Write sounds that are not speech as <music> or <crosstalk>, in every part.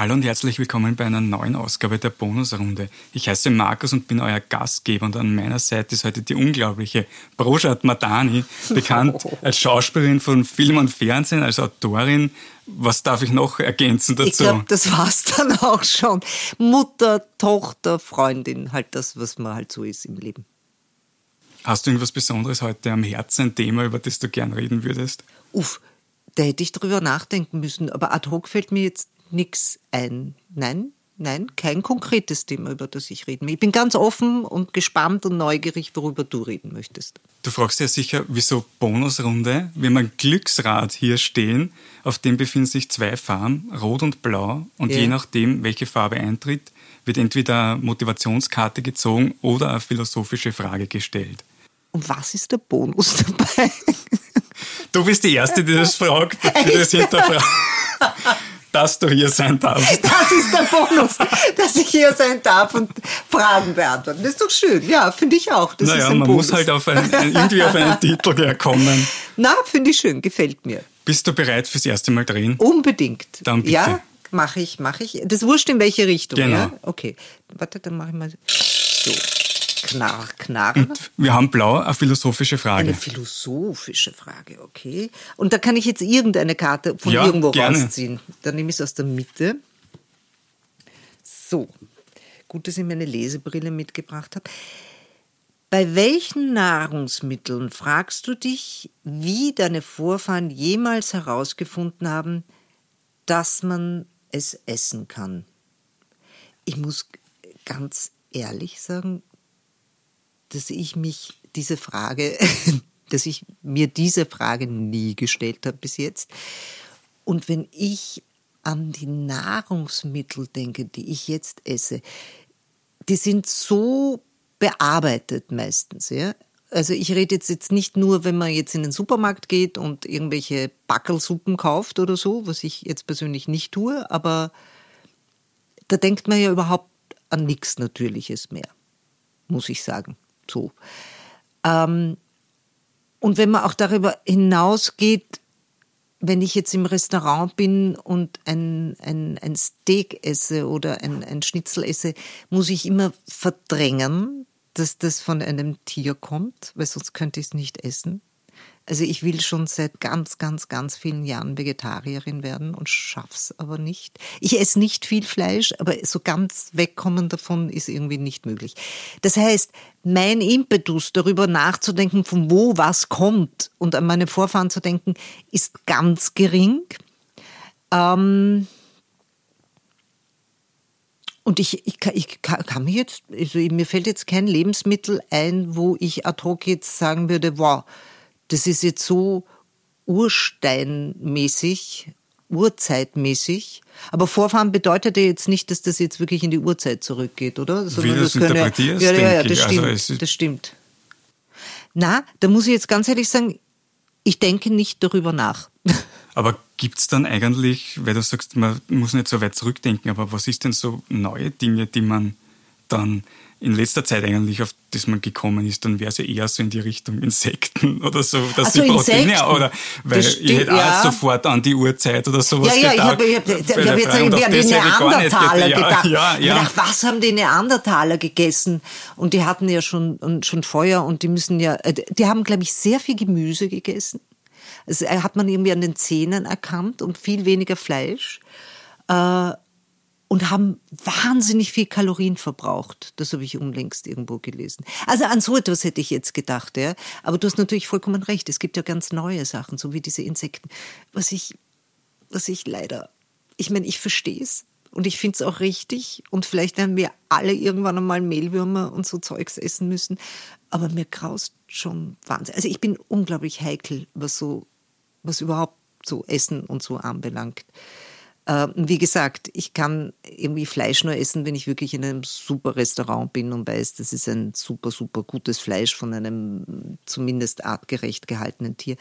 Hallo und herzlich willkommen bei einer neuen Ausgabe der Bonusrunde. Ich heiße Markus und bin euer Gastgeber und an meiner Seite ist heute die unglaubliche Brojat Madani, <laughs> bekannt als Schauspielerin von Film und Fernsehen, als Autorin. Was darf ich noch ergänzen dazu? Ich glaube, das war's dann auch schon. Mutter, Tochter, Freundin, halt das, was man halt so ist im Leben. Hast du irgendwas Besonderes heute am Herzen, ein Thema, über das du gern reden würdest? Uff, da hätte ich drüber nachdenken müssen, aber ad hoc fällt mir jetzt nichts ein. Nein, nein, kein konkretes Thema, über das ich reden will. Ich bin ganz offen und gespannt und neugierig, worüber du reden möchtest. Du fragst ja sicher, wieso Bonusrunde? Wir haben ein Glücksrad hier stehen, auf dem befinden sich zwei Farben, rot und blau. Und ja. je nachdem, welche Farbe eintritt, wird entweder eine Motivationskarte gezogen oder eine philosophische Frage gestellt. Und was ist der Bonus <laughs> dabei? Du bist die Erste, die das fragt, die das hinterfragt <laughs> dass du hier sein darfst. <laughs> Das ist der Bonus, dass ich hier sein darf und Fragen beantworten. Das ist doch schön. Ja, finde ich auch. Das naja, ist ein man Bonus. muss halt auf ein, irgendwie auf einen Titel kommen. <laughs> Na, finde ich schön, gefällt mir. Bist du bereit fürs erste Mal drehen? Unbedingt. Dann bitte. Ja, mache ich, mache ich. Das wurscht in welche Richtung. Genau. Ja? Okay. Warte, dann mache ich mal so. Knarr, knarr. Und wir haben blau eine philosophische Frage. Eine philosophische Frage, okay. Und da kann ich jetzt irgendeine Karte von ja, irgendwo gerne. rausziehen. Dann nehme ich es aus der Mitte. So. Gut, dass ich mir eine Lesebrille mitgebracht habe. Bei welchen Nahrungsmitteln fragst du dich, wie deine Vorfahren jemals herausgefunden haben, dass man es essen kann? Ich muss ganz ehrlich sagen, dass ich mich diese Frage, <laughs> dass ich mir diese Frage nie gestellt habe bis jetzt. Und wenn ich an die Nahrungsmittel denke, die ich jetzt esse, die sind so bearbeitet meistens, ja. Also ich rede jetzt, jetzt nicht nur, wenn man jetzt in den Supermarkt geht und irgendwelche Backelsuppen kauft oder so, was ich jetzt persönlich nicht tue, aber da denkt man ja überhaupt an nichts Natürliches mehr, muss ich sagen so. Ähm, und wenn man auch darüber hinausgeht, wenn ich jetzt im Restaurant bin und ein, ein, ein Steak esse oder ein, ein Schnitzel esse, muss ich immer verdrängen, dass das von einem Tier kommt, weil sonst könnte ich es nicht essen. Also ich will schon seit ganz, ganz, ganz vielen Jahren Vegetarierin werden und schaff's aber nicht. Ich esse nicht viel Fleisch, aber so ganz wegkommen davon ist irgendwie nicht möglich. Das heißt, mein Impetus darüber nachzudenken, von wo was kommt und an meine Vorfahren zu denken, ist ganz gering. Ähm und ich, ich, ich kann mir jetzt, also mir fällt jetzt kein Lebensmittel ein, wo ich ad hoc jetzt sagen würde, wow, das ist jetzt so ursteinmäßig, urzeitmäßig. Aber Vorfahren bedeutet ja jetzt nicht, dass das jetzt wirklich in die Urzeit zurückgeht, oder? Sondern Wie du das interpretierst, ja, ja, ja, das ich. stimmt, Also das stimmt. Na, da muss ich jetzt ganz ehrlich sagen, ich denke nicht darüber nach. <laughs> Aber gibt es dann eigentlich, weil du sagst, man muss nicht so weit zurückdenken, aber was ist denn so neue Dinge, die man dann in letzter Zeit eigentlich, auf das man gekommen ist, dann wäre es ja eher so in die Richtung Insekten <laughs> oder so, dass so, die Proteine, Insekten. oder weil Das ich hätte stimmt, ja. auch sofort an die Uhrzeit oder sowas Ja, ja, ich gedacht. habe ich hab, ich hab jetzt an die Neandertaler gedacht. Ja, <laughs> ja, hab gedacht, was haben die Neandertaler gegessen? Und die hatten ja schon, und schon Feuer und die müssen ja, äh, die haben, glaube ich, sehr viel Gemüse gegessen. Das äh, hat man irgendwie an den Zähnen erkannt und viel weniger Fleisch. Äh, und haben wahnsinnig viel Kalorien verbraucht. Das habe ich unlängst irgendwo gelesen. Also an so etwas hätte ich jetzt gedacht, ja. Aber du hast natürlich vollkommen recht. Es gibt ja ganz neue Sachen, so wie diese Insekten. Was ich, was ich leider, ich meine, ich verstehe es und ich finde es auch richtig. Und vielleicht werden wir alle irgendwann einmal Mehlwürmer und so Zeugs essen müssen. Aber mir graust schon Wahnsinn. Also ich bin unglaublich heikel, was so, was überhaupt so Essen und so anbelangt. Äh, Wie gesagt, ich kann irgendwie Fleisch nur essen, wenn ich wirklich in einem super Restaurant bin und weiß, das ist ein super, super gutes Fleisch von einem zumindest artgerecht gehaltenen Tier.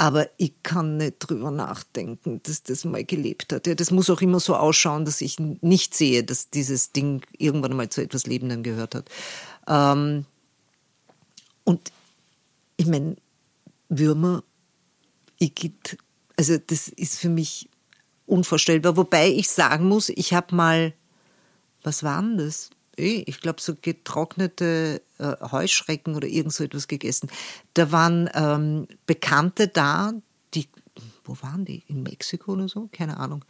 Aber ich kann nicht drüber nachdenken, dass das mal gelebt hat. Ja, das muss auch immer so ausschauen, dass ich nicht sehe, dass dieses Ding irgendwann mal zu etwas Lebendem gehört hat. Ähm, und ich meine, Würmer, Igitt, also das ist für mich unvorstellbar. Wobei ich sagen muss, ich habe mal, was war denn das? Ich glaube, so getrocknete äh, Heuschrecken oder irgend so etwas gegessen. Da waren ähm, Bekannte da, die, wo waren die? In Mexiko oder so? Keine Ahnung.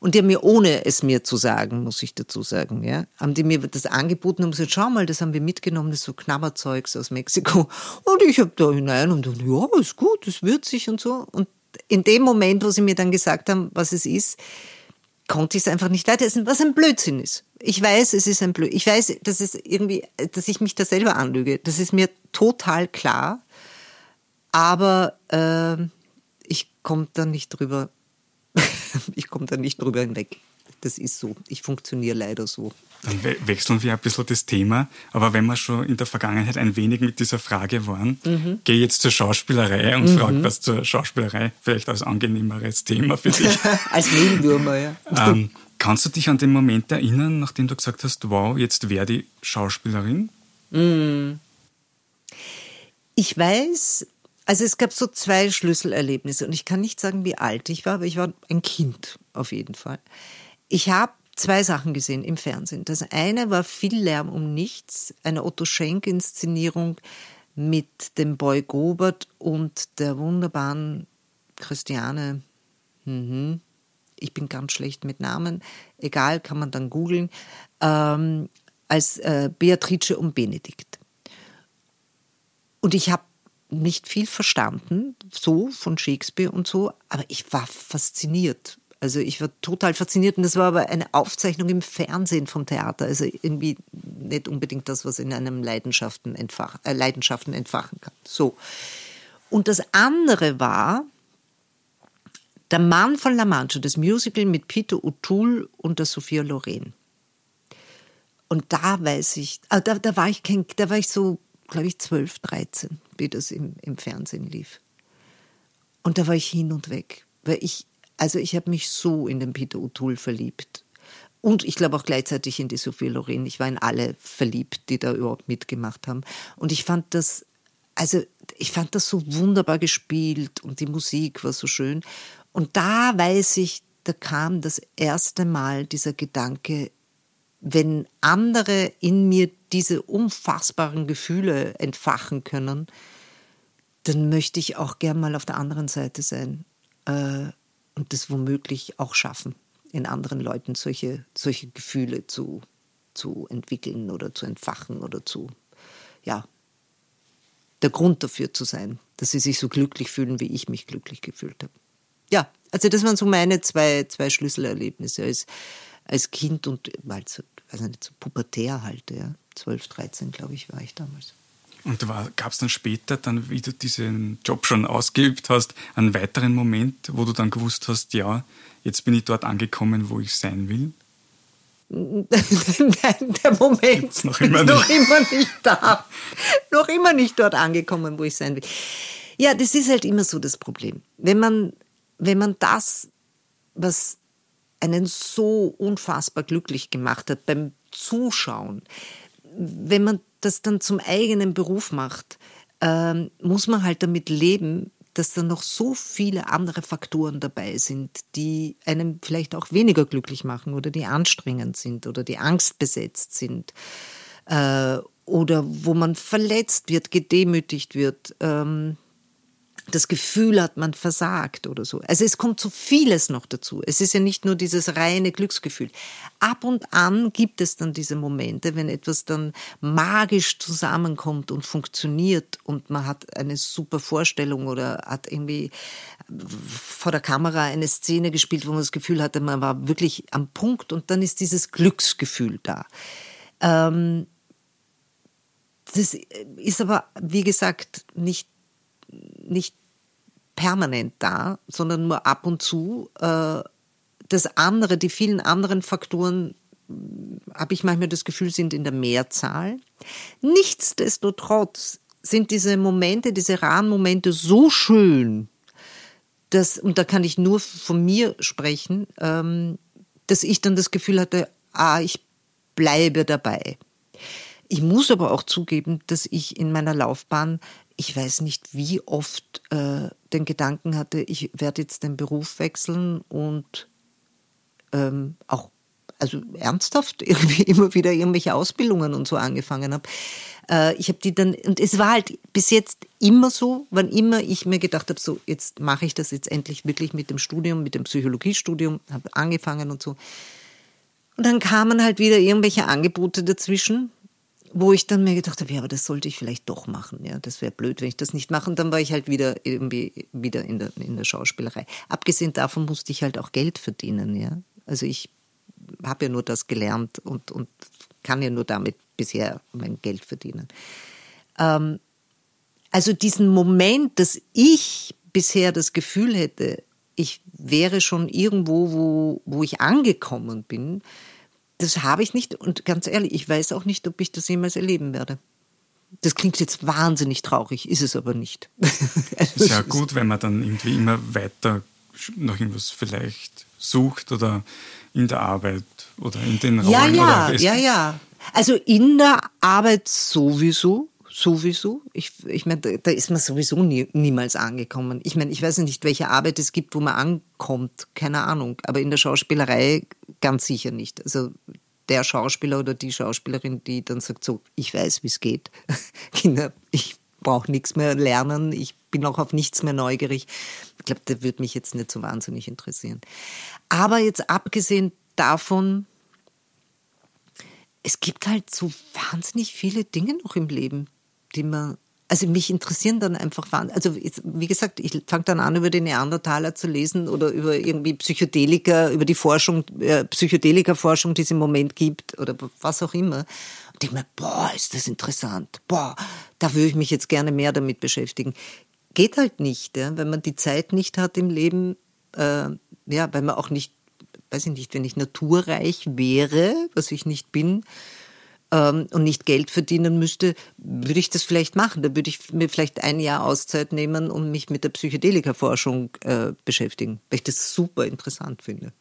Und die haben mir, ohne es mir zu sagen, muss ich dazu sagen, ja, haben die mir das angeboten und gesagt, schau mal, das haben wir mitgenommen, das ist so Knabberzeugs aus Mexiko. Und ich habe da hinein und dann, ja, ist gut, ist würzig und so. Und in dem Moment, wo sie mir dann gesagt haben, was es ist, konnte ich es einfach nicht weiter essen, was ein Blödsinn ist. Ich weiß, es ist ein Blödsinn. Ich weiß, dass es irgendwie, dass ich mich da selber anlüge. Das ist mir total klar. Aber äh, ich komme da nicht drüber <laughs> ich komme da nicht drüber hinweg. Das ist so. Ich funktioniere leider so. Dann we wechseln wir ein bisschen das Thema. Aber wenn wir schon in der Vergangenheit ein wenig mit dieser Frage waren, mhm. gehe jetzt zur Schauspielerei und mhm. frage was zur Schauspielerei vielleicht als angenehmeres Thema für dich. <laughs> als Nebenwürmer, ja. Ähm, kannst du dich an den Moment erinnern, nachdem du gesagt hast, wow, jetzt wäre die Schauspielerin? Mhm. Ich weiß, also es gab so zwei Schlüsselerlebnisse und ich kann nicht sagen, wie alt ich war, aber ich war ein Kind auf jeden Fall. Ich habe zwei Sachen gesehen im Fernsehen. Das eine war viel Lärm um nichts, eine Otto Schenk-Inszenierung mit dem Boy Gobert und der wunderbaren Christiane. Mhm. Ich bin ganz schlecht mit Namen. Egal, kann man dann googeln. Ähm, als äh, Beatrice und Benedikt. Und ich habe nicht viel verstanden, so von Shakespeare und so, aber ich war fasziniert. Also ich war total fasziniert und das war aber eine Aufzeichnung im Fernsehen vom Theater. Also irgendwie nicht unbedingt das, was in einem Leidenschaften, entfach, äh, Leidenschaften entfachen kann. So. Und das andere war Der Mann von La Mancha, das Musical mit Peter O'Toole und der Sophia Loren. Und da weiß ich, ah, da, da war ich kein, da war ich so glaube ich, 12, 13, wie das im, im Fernsehen lief. Und da war ich hin und weg, weil ich, also ich habe mich so in den Peter O'Toole verliebt. Und ich glaube auch gleichzeitig in die Sophie Loren. Ich war in alle verliebt, die da überhaupt mitgemacht haben. Und ich fand das, also ich fand das so wunderbar gespielt und die Musik war so schön. Und da weiß ich, da kam das erste Mal dieser Gedanke, wenn andere in mir diese unfassbaren Gefühle entfachen können, dann möchte ich auch gern mal auf der anderen Seite sein äh, und das womöglich auch schaffen, in anderen Leuten solche, solche Gefühle zu, zu entwickeln oder zu entfachen oder zu, ja, der Grund dafür zu sein, dass sie sich so glücklich fühlen, wie ich mich glücklich gefühlt habe. Ja, also das waren so meine zwei, zwei Schlüsselerlebnisse als, als Kind und als, weiß nicht, so pubertär halt, ja. 12, 13, glaube ich, war ich damals. Und gab es dann später, dann, wie du diesen Job schon ausgeübt hast, einen weiteren Moment, wo du dann gewusst hast, ja, jetzt bin ich dort angekommen, wo ich sein will? <laughs> Nein, der Moment ist noch immer, <laughs> noch immer nicht da. noch immer nicht dort angekommen, wo ich sein will. Ja, das ist halt immer so das Problem. Wenn man, wenn man das, was einen so unfassbar glücklich gemacht hat beim Zuschauen, wenn man das dann zum eigenen Beruf macht, ähm, muss man halt damit leben, dass da noch so viele andere Faktoren dabei sind, die einem vielleicht auch weniger glücklich machen oder die anstrengend sind oder die angstbesetzt sind äh, oder wo man verletzt wird, gedemütigt wird. Ähm, das Gefühl hat, man versagt oder so. Also es kommt so vieles noch dazu. Es ist ja nicht nur dieses reine Glücksgefühl. Ab und an gibt es dann diese Momente, wenn etwas dann magisch zusammenkommt und funktioniert und man hat eine super Vorstellung oder hat irgendwie vor der Kamera eine Szene gespielt, wo man das Gefühl hatte, man war wirklich am Punkt und dann ist dieses Glücksgefühl da. Ähm, das ist aber, wie gesagt, nicht nicht permanent da, sondern nur ab und zu. Äh, das andere, die vielen anderen Faktoren, habe ich manchmal das Gefühl, sind in der Mehrzahl. Nichtsdestotrotz sind diese Momente, diese raren Momente so schön, dass, und da kann ich nur von mir sprechen, ähm, dass ich dann das Gefühl hatte, ah, ich bleibe dabei. Ich muss aber auch zugeben, dass ich in meiner Laufbahn ich weiß nicht, wie oft äh, den Gedanken hatte, ich werde jetzt den Beruf wechseln und ähm, auch also ernsthaft <laughs> irgendwie immer wieder irgendwelche Ausbildungen und so angefangen habe. Äh, ich habe die dann, und es war halt bis jetzt immer so, wann immer ich mir gedacht habe, so jetzt mache ich das jetzt endlich wirklich mit dem Studium, mit dem Psychologiestudium, habe angefangen und so. Und dann kamen halt wieder irgendwelche Angebote dazwischen, wo ich dann mir gedacht habe, ja, aber das sollte ich vielleicht doch machen. Ja, das wäre blöd, wenn ich das nicht mache. Und dann war ich halt wieder irgendwie wieder in der, in der Schauspielerei. Abgesehen davon musste ich halt auch Geld verdienen. Ja, also ich habe ja nur das gelernt und, und kann ja nur damit bisher mein Geld verdienen. Ähm, also diesen Moment, dass ich bisher das Gefühl hätte, ich wäre schon irgendwo, wo, wo ich angekommen bin, das habe ich nicht. Und ganz ehrlich, ich weiß auch nicht, ob ich das jemals erleben werde. Das klingt jetzt wahnsinnig traurig, ist es aber nicht. <laughs> also ist ja gut, wenn man dann irgendwie immer weiter noch irgendwas vielleicht sucht oder in der Arbeit oder in den Rollen. Ja, ja, ja, ja. Also in der Arbeit sowieso, sowieso. Ich, ich meine, da, ist man sowieso nie, niemals angekommen. Ich meine, ich weiß nicht, welche Arbeit es gibt, wo man ankommt, keine Ahnung. Aber in der Schauspielerei ganz sicher nicht. Also der Schauspieler oder die Schauspielerin, die dann sagt so, ich weiß, wie es geht. <laughs> Kinder, ich brauche nichts mehr lernen, ich bin auch auf nichts mehr neugierig. Ich glaube, der wird mich jetzt nicht so wahnsinnig interessieren. Aber jetzt abgesehen davon, es gibt halt so wahnsinnig viele Dinge noch im Leben, die man also mich interessieren dann einfach, also wie gesagt, ich fange dann an, über den Neandertaler zu lesen oder über irgendwie Psychedelika, über die Forschung, äh, Psychedelika-Forschung, die es im Moment gibt oder was auch immer. Und denke mir, boah, ist das interessant. Boah, da würde ich mich jetzt gerne mehr damit beschäftigen. Geht halt nicht, ja, wenn man die Zeit nicht hat im Leben, äh, ja, weil man auch nicht weiß ich nicht, wenn ich naturreich wäre, was ich nicht bin, ähm, und nicht Geld verdienen müsste, würde ich das vielleicht machen. Da würde ich mir vielleicht ein Jahr Auszeit nehmen und mich mit der Psychedelika-Forschung äh, beschäftigen, weil ich das super interessant finde.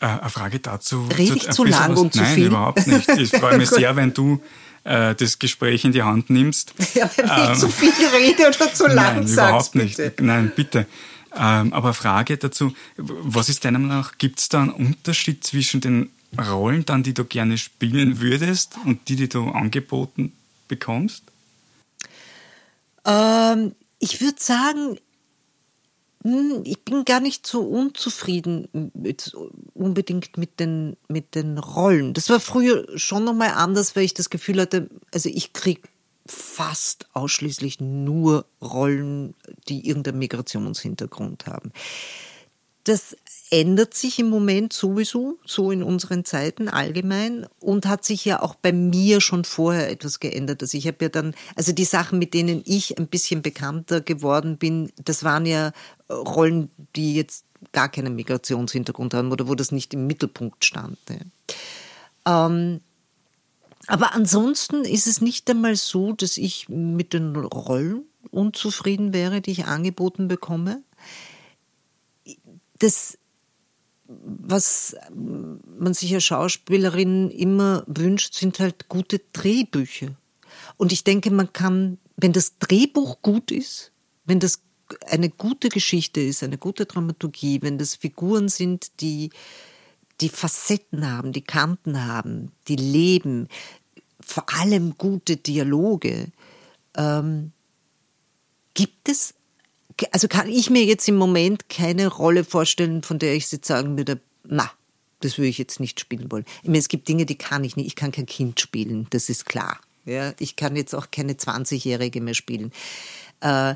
Äh, eine Frage dazu. Rede ich zu lang und zu nein, viel? Nein, überhaupt nicht. Ich <laughs> freue mich sehr, wenn du äh, das Gespräch in die Hand nimmst. <laughs> Ja, wenn ähm, ich zu viel rede oder zu lang Nein, sagst, überhaupt nicht. Bitte. Nein, bitte. Ähm, aber Frage dazu, was ist deiner Meinung nach, gibt es da einen Unterschied zwischen den Rollen dann, die du gerne spielen würdest und die, die du angeboten bekommst? Ähm, ich würde sagen, hm, ich bin gar nicht so unzufrieden unbedingt mit den, mit den Rollen. Das war früher schon nochmal anders, weil ich das Gefühl hatte, also ich kriege fast ausschließlich nur Rollen, die irgendeinen Migrationshintergrund haben. Das ändert sich im Moment sowieso, so in unseren Zeiten allgemein und hat sich ja auch bei mir schon vorher etwas geändert. Also ich habe ja dann, also die Sachen, mit denen ich ein bisschen bekannter geworden bin, das waren ja Rollen, die jetzt gar keinen Migrationshintergrund haben oder wo das nicht im Mittelpunkt stand. Ähm, aber ansonsten ist es nicht einmal so, dass ich mit den Rollen unzufrieden wäre, die ich angeboten bekomme. Das, was man sich als Schauspielerin immer wünscht, sind halt gute Drehbücher. Und ich denke, man kann, wenn das Drehbuch gut ist, wenn das eine gute Geschichte ist, eine gute Dramaturgie, wenn das Figuren sind, die die Facetten haben, die Kanten haben, die leben, vor allem gute Dialoge. Ähm, gibt es, also kann ich mir jetzt im Moment keine Rolle vorstellen, von der ich jetzt sagen würde, na, das würde ich jetzt nicht spielen wollen. Ich meine, es gibt Dinge, die kann ich nicht. Ich kann kein Kind spielen, das ist klar. Ja, ich kann jetzt auch keine 20-Jährige mehr spielen. Äh,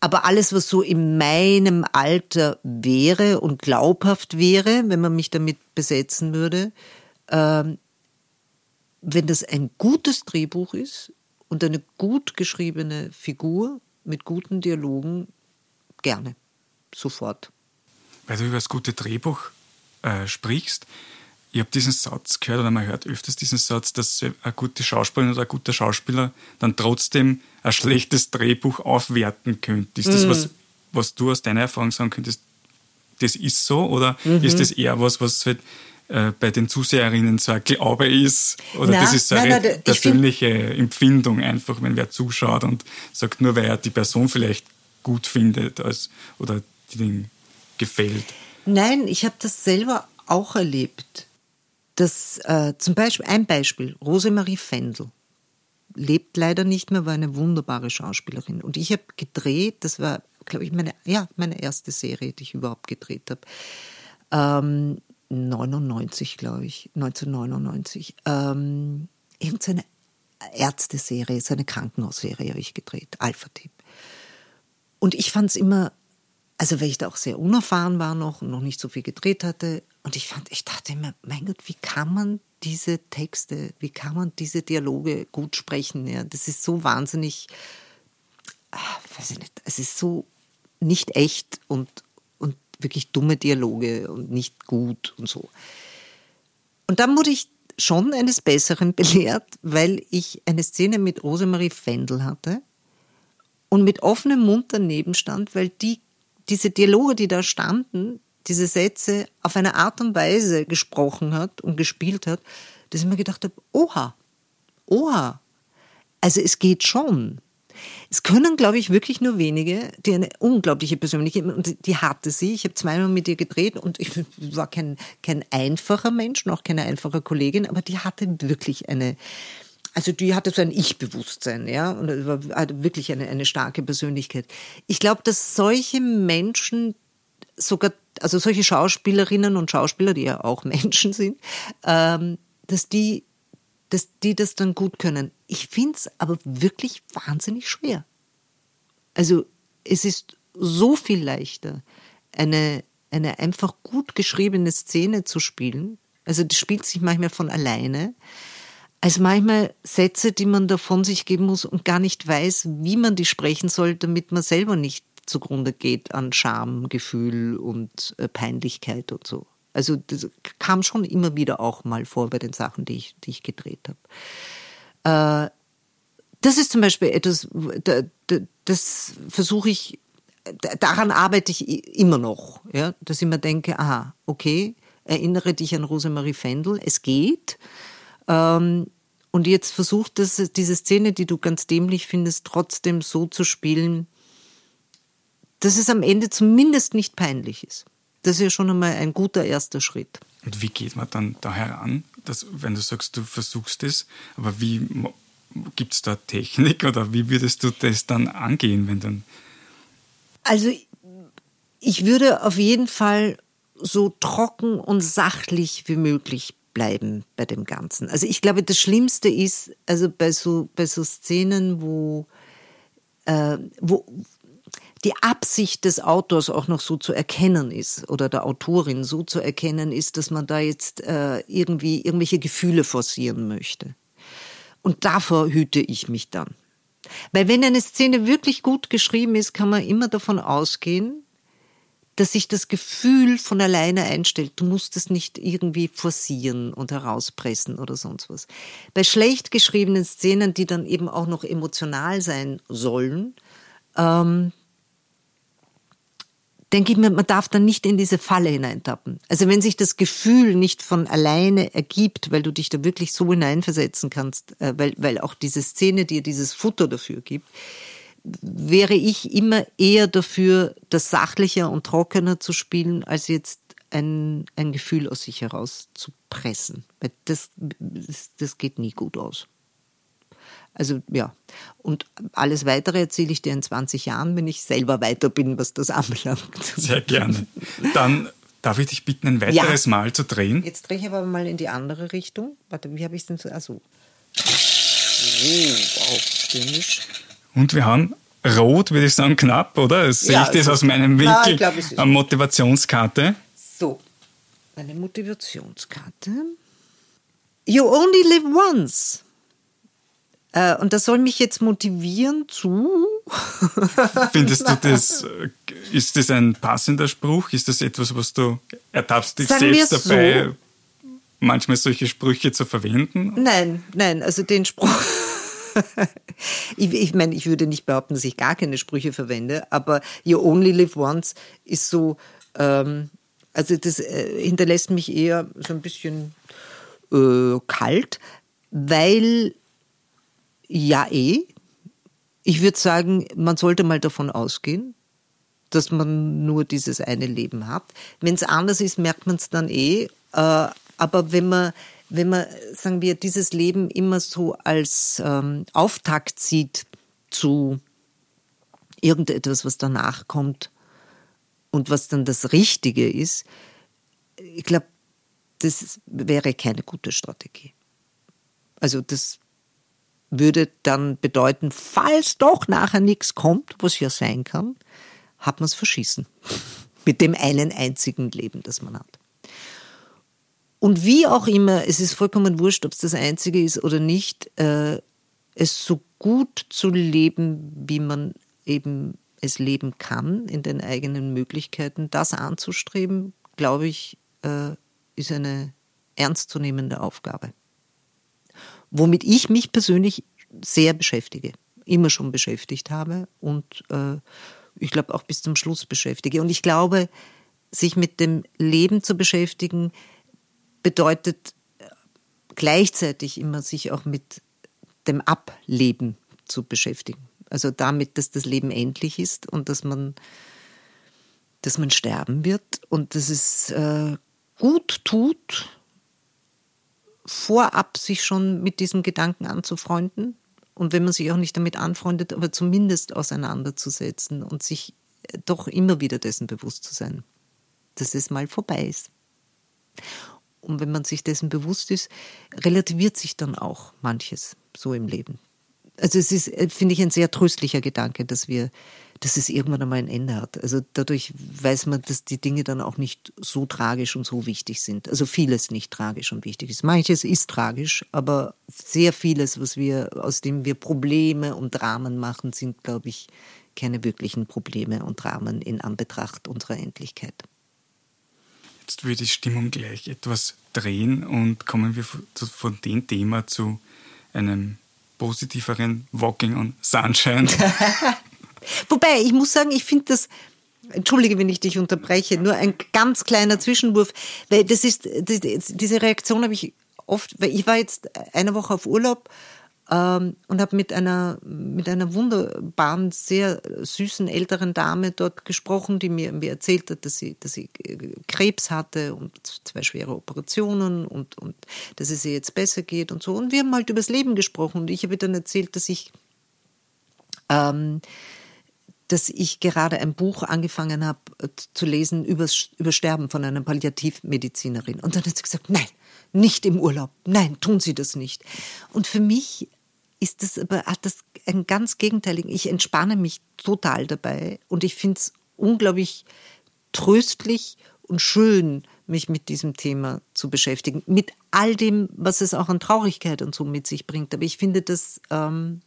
aber alles, was so in meinem Alter wäre und glaubhaft wäre, wenn man mich damit besetzen würde, ähm, wenn das ein gutes Drehbuch ist und eine gut geschriebene Figur mit guten Dialogen, gerne, sofort. Weil du über das gute Drehbuch äh, sprichst, ich habe diesen Satz gehört oder man hört öfters diesen Satz, dass eine gute Schauspielerin oder ein guter Schauspieler dann trotzdem ein schlechtes Drehbuch aufwerten könnte. Ist das mhm. was, was du aus deiner Erfahrung sagen könntest, das ist so oder mhm. ist das eher was, was halt äh, bei den Zuseherinnen so ein Glaube ist oder na, das ist so eine na, na, persönliche Empfindung einfach, wenn wer zuschaut und sagt, nur weil er die Person vielleicht gut findet als, oder die den gefällt. Nein, ich habe das selber auch erlebt. Das, äh, zum Beispiel, ein Beispiel, Rosemarie Fendel lebt leider nicht mehr, war eine wunderbare Schauspielerin. Und ich habe gedreht, das war, glaube ich, meine, ja, meine erste Serie, die ich überhaupt gedreht habe. Ähm, 99, glaube ich, 1999. Ähm, irgendeine Ärzteserie, so eine Krankenhausserie habe ich gedreht, Alpha-Team. Und ich fand es immer, also weil ich da auch sehr unerfahren war noch und noch nicht so viel gedreht hatte, und ich fand, ich dachte immer, mein Gott, wie kann man diese Texte, wie kann man diese Dialoge gut sprechen? Ja, das ist so wahnsinnig, ach, weiß ich nicht, es ist so nicht echt und, und wirklich dumme Dialoge und nicht gut und so. Und dann wurde ich schon eines Besseren <laughs> belehrt, weil ich eine Szene mit Rosemarie Fendel hatte und mit offenem Mund daneben stand, weil die, diese Dialoge, die da standen, diese Sätze auf eine Art und Weise gesprochen hat und gespielt hat, dass ich mir gedacht habe, oha, oha. Also es geht schon. Es können, glaube ich, wirklich nur wenige, die eine unglaubliche Persönlichkeit, und die hatte sie. Ich habe zweimal mit ihr gedreht und ich <laughs> war kein, kein einfacher Mensch, noch keine einfache Kollegin, aber die hatte wirklich eine, also die hatte so ein Ich-Bewusstsein, ja, und war wirklich eine, eine starke Persönlichkeit. Ich glaube, dass solche Menschen sogar, also solche Schauspielerinnen und Schauspieler, die ja auch <laughs> Menschen sind, ähm, dass die, dass die das dann gut können. Ich finde es aber wirklich wahnsinnig schwer. Also es ist so viel leichter, eine, eine einfach gut geschriebene Szene zu spielen. Also die spielt sich manchmal von alleine, als manchmal Sätze, die man da von sich geben muss und gar nicht weiß, wie man die sprechen soll, damit man selber nicht zugrunde geht an Schamgefühl und äh, Peinlichkeit und so. Also das kam schon immer wieder auch mal vor bei den Sachen, die ich, die ich gedreht habe. Äh, das ist zum Beispiel etwas, das versuche ich, daran arbeite ich immer noch, dass ich mir denke, aha, okay, erinnere dich an Rosemarie Fendel, es geht. Ähm, und jetzt versucht das, diese Szene, die du ganz dämlich findest, trotzdem so zu spielen, dass es am Ende zumindest nicht peinlich ist. Das ist ja schon einmal ein guter erster Schritt. Und wie geht man dann da heran, dass, wenn du sagst, du versuchst es, aber wie gibt es da Technik oder wie würdest du das dann angehen, wenn dann. Also ich würde auf jeden Fall so trocken und sachlich wie möglich bleiben bei dem Ganzen. Also ich glaube, das Schlimmste ist, also bei so, bei so Szenen, wo, äh, wo, die Absicht des Autors auch noch so zu erkennen ist oder der Autorin so zu erkennen ist, dass man da jetzt äh, irgendwie irgendwelche Gefühle forcieren möchte. Und davor hüte ich mich dann. Weil wenn eine Szene wirklich gut geschrieben ist, kann man immer davon ausgehen, dass sich das Gefühl von alleine einstellt. Du musst es nicht irgendwie forcieren und herauspressen oder sonst was. Bei schlecht geschriebenen Szenen, die dann eben auch noch emotional sein sollen, ähm, denke ich mir, man darf dann nicht in diese Falle hineintappen. Also wenn sich das Gefühl nicht von alleine ergibt, weil du dich da wirklich so hineinversetzen kannst, äh, weil, weil auch diese Szene dir dieses Futter dafür gibt, wäre ich immer eher dafür, das sachlicher und trockener zu spielen, als jetzt ein, ein Gefühl aus sich heraus zu pressen. Weil das, das geht nie gut aus. Also ja, und alles Weitere erzähle ich dir in 20 Jahren, wenn ich selber weiter bin, was das <laughs> anbelangt. Sehr gerne. Dann darf ich dich bitten, ein weiteres ja. Mal zu drehen. Jetzt drehe ich aber mal in die andere Richtung. Warte, wie habe ich es denn so? Achso. Oh, wow, stürmisch. Und wir haben rot, würde ich sagen, knapp, oder? Sehe ja, ich das aus meinem Winkel? Na, glaub, Eine Motivationskarte. So, eine Motivationskarte. You only live once. Äh, und das soll mich jetzt motivieren zu. <laughs> Findest du das, <laughs> äh, ist das ein passender Spruch? Ist das etwas, was du ertappst dich Sagen selbst dabei, so? manchmal solche Sprüche zu verwenden? Nein, nein, also den Spruch. Ich, ich meine, ich würde nicht behaupten, dass ich gar keine Sprüche verwende, aber You only live once ist so, ähm, also das äh, hinterlässt mich eher so ein bisschen äh, kalt, weil ja, eh. Ich würde sagen, man sollte mal davon ausgehen, dass man nur dieses eine Leben hat. Wenn es anders ist, merkt man es dann eh. Äh, aber wenn man, wenn man, sagen wir, dieses Leben immer so als ähm, Auftakt sieht zu irgendetwas, was danach kommt und was dann das Richtige ist, ich glaube, das wäre keine gute Strategie. Also das würde dann bedeuten, falls doch nachher nichts kommt, was ja sein kann, hat man es verschießen. <laughs> Mit dem einen einzigen Leben, das man hat. Und wie auch immer, es ist vollkommen wurscht, ob es das einzige ist oder nicht, äh, es so gut zu leben, wie man eben es leben kann, in den eigenen Möglichkeiten, das anzustreben, glaube ich, äh, ist eine ernstzunehmende Aufgabe. Womit ich mich persönlich sehr beschäftige, immer schon beschäftigt habe und äh, ich glaube auch bis zum Schluss beschäftige. Und ich glaube, sich mit dem Leben zu beschäftigen, bedeutet gleichzeitig immer sich auch mit dem Ableben zu beschäftigen. Also damit, dass das Leben endlich ist und dass man, dass man sterben wird und dass es äh, gut tut, vorab sich schon mit diesem Gedanken anzufreunden und wenn man sich auch nicht damit anfreundet, aber zumindest auseinanderzusetzen und sich äh, doch immer wieder dessen bewusst zu sein, dass es mal vorbei ist. Und wenn man sich dessen bewusst ist, relativiert sich dann auch manches so im Leben. Also es ist, äh, finde ich, ein sehr tröstlicher Gedanke, dass wir, dass es irgendwann einmal ein Ende hat. Also dadurch weiß man, dass die Dinge dann auch nicht so tragisch und so wichtig sind. Also vieles nicht tragisch und wichtig ist. Manches ist tragisch, aber sehr vieles, was wir, aus dem wir Probleme und Dramen machen, sind, glaube ich, keine wirklichen Probleme und Dramen in Anbetracht unserer Endlichkeit. Jetzt würde die Stimmung gleich etwas drehen und kommen wir von dem Thema zu einem positiveren Walking on Sunshine. <laughs> Wobei, ich muss sagen, ich finde das, entschuldige, wenn ich dich unterbreche, nur ein ganz kleiner Zwischenwurf, weil das ist, diese Reaktion habe ich oft, weil ich war jetzt eine Woche auf Urlaub ähm, und habe mit einer, mit einer wunderbaren, sehr süßen älteren Dame dort gesprochen, die mir, mir erzählt hat, dass sie, dass sie Krebs hatte und zwei schwere Operationen und, und dass es ihr jetzt besser geht und so. Und wir haben halt über das Leben gesprochen und ich habe dann erzählt, dass ich ähm, dass ich gerade ein Buch angefangen habe äh, zu lesen über, über Sterben von einer Palliativmedizinerin. Und dann hat sie gesagt, nein, nicht im Urlaub. Nein, tun Sie das nicht. Und für mich ist das aber, hat das einen ganz gegenteiligen, ich entspanne mich total dabei und ich finde es unglaublich tröstlich und schön, mich mit diesem Thema zu beschäftigen. Mit all dem, was es auch an Traurigkeit und so mit sich bringt. Aber ich finde das, ähm,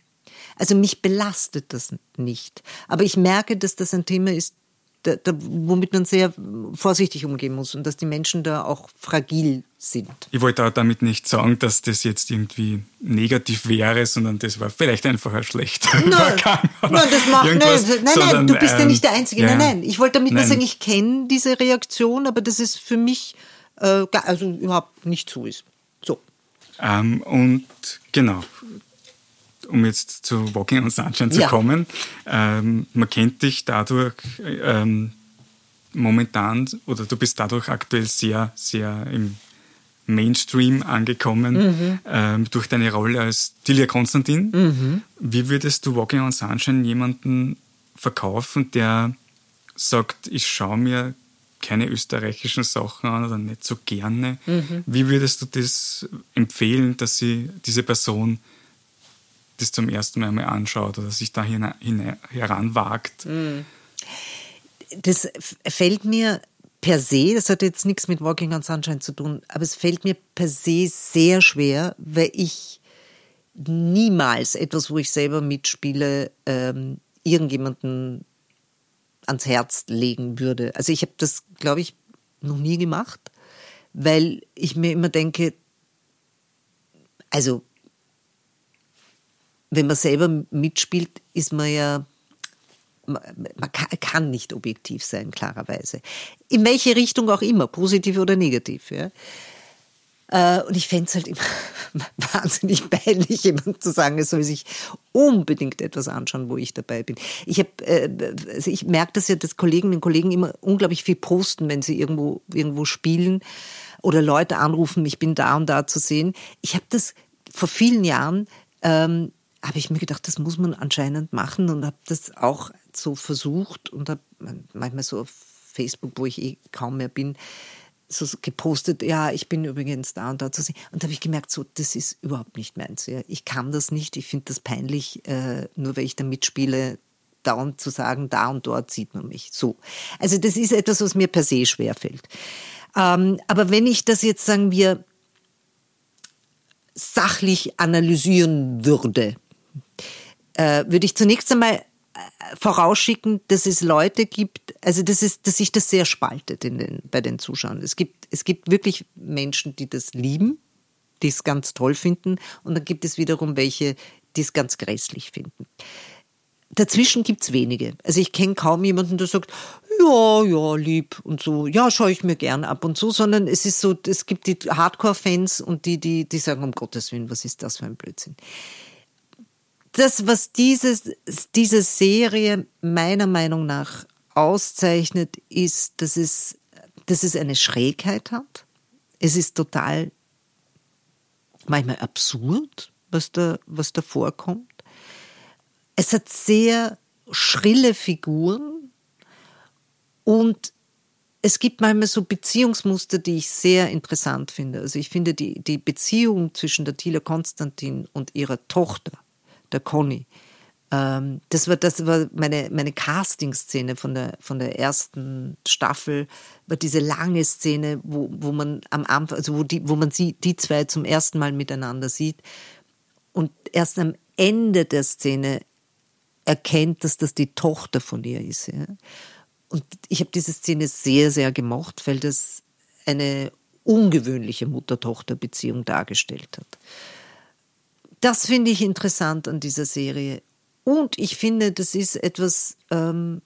also mich belastet das nicht. Aber ich merke, dass das ein Thema ist, da, da, womit man sehr vorsichtig umgehen muss und dass die Menschen da auch fragil sind. Ich wollte auch damit nicht sagen, dass das jetzt irgendwie negativ wäre, sondern das war vielleicht einfach ein schlechter nein, Übergang. Nein, das macht, nein, nein, sondern, du bist ähm, ja nicht der Einzige. Ja, nein, nein, ich wollte damit nein. nur sagen, ich kenne diese Reaktion, aber dass es für mich äh, also überhaupt nicht so ist. So. Ähm, und genau, um jetzt zu Walking on Sunshine zu ja. kommen, ähm, man kennt dich dadurch ähm, momentan oder du bist dadurch aktuell sehr, sehr im Mainstream angekommen mhm. ähm, durch deine Rolle als Tilia Konstantin. Mhm. Wie würdest du Walking on Sunshine jemanden verkaufen, der sagt, ich schaue mir keine österreichischen Sachen an oder nicht so gerne. Mhm. Wie würdest du das empfehlen, dass sie diese Person das zum ersten Mal einmal anschaut oder sich da heranwagt? Mhm. Das fällt mir per se, das hat jetzt nichts mit Walking on Sunshine zu tun, aber es fällt mir per se sehr schwer, weil ich niemals etwas, wo ich selber mitspiele, ähm, irgendjemanden ans Herz legen würde. Also ich habe das, glaube ich, noch nie gemacht, weil ich mir immer denke, also wenn man selber mitspielt, ist man ja, man kann nicht objektiv sein, klarerweise. In welche Richtung auch immer, positiv oder negativ. Ja. Äh, und ich fände es halt immer <laughs> wahnsinnig peinlich, jemand zu sagen, es soll sich unbedingt etwas anschauen, wo ich dabei bin. Ich äh, also ich merke das ja, dass Kolleginnen und Kollegen immer unglaublich viel posten, wenn sie irgendwo irgendwo spielen oder Leute anrufen, ich bin da und da zu sehen. Ich habe das vor vielen Jahren ähm, habe ich mir gedacht, das muss man anscheinend machen und habe das auch so versucht und habe manchmal so auf Facebook, wo ich eh kaum mehr bin, so gepostet, ja, ich bin übrigens da und da zu sehen. Und da habe ich gemerkt, so, das ist überhaupt nicht meins. Ja. Ich kann das nicht, ich finde das peinlich, äh, nur weil ich da mitspiele, dauernd zu sagen, da und dort sieht man mich. So. Also das ist etwas, was mir per se schwerfällt. Ähm, aber wenn ich das jetzt, sagen wir, sachlich analysieren würde, äh, würde ich zunächst einmal äh, vorausschicken, dass es Leute gibt, also das ist, dass sich das sehr spaltet in den, bei den Zuschauern. Es gibt, es gibt wirklich Menschen, die das lieben, die es ganz toll finden, und dann gibt es wiederum welche, die es ganz grässlich finden. Dazwischen gibt es wenige. Also ich kenne kaum jemanden, der sagt, ja, ja, lieb und so, ja, schaue ich mir gern ab und so, sondern es ist so, es gibt die Hardcore-Fans und die, die, die sagen, um Gottes Willen, was ist das für ein Blödsinn das, was dieses, diese Serie meiner Meinung nach auszeichnet, ist, dass es, dass es eine Schrägheit hat. Es ist total manchmal absurd, was da, was da vorkommt. Es hat sehr schrille Figuren und es gibt manchmal so Beziehungsmuster, die ich sehr interessant finde. Also ich finde die, die Beziehung zwischen der Tila Konstantin und ihrer Tochter der Conny. Ähm, das war, das war meine, meine Casting-Szene von der, von der ersten Staffel, war diese lange Szene, wo, wo man am Anfang, also wo, die, wo man sie, die zwei zum ersten Mal miteinander sieht. Und erst am Ende der Szene erkennt, dass das die Tochter von ihr ist. Ja. Und ich habe diese Szene sehr, sehr gemocht, weil das eine ungewöhnliche Mutter-Tochter-Beziehung dargestellt hat. Das finde ich interessant an dieser Serie. Und ich finde, das ist etwas, ähm,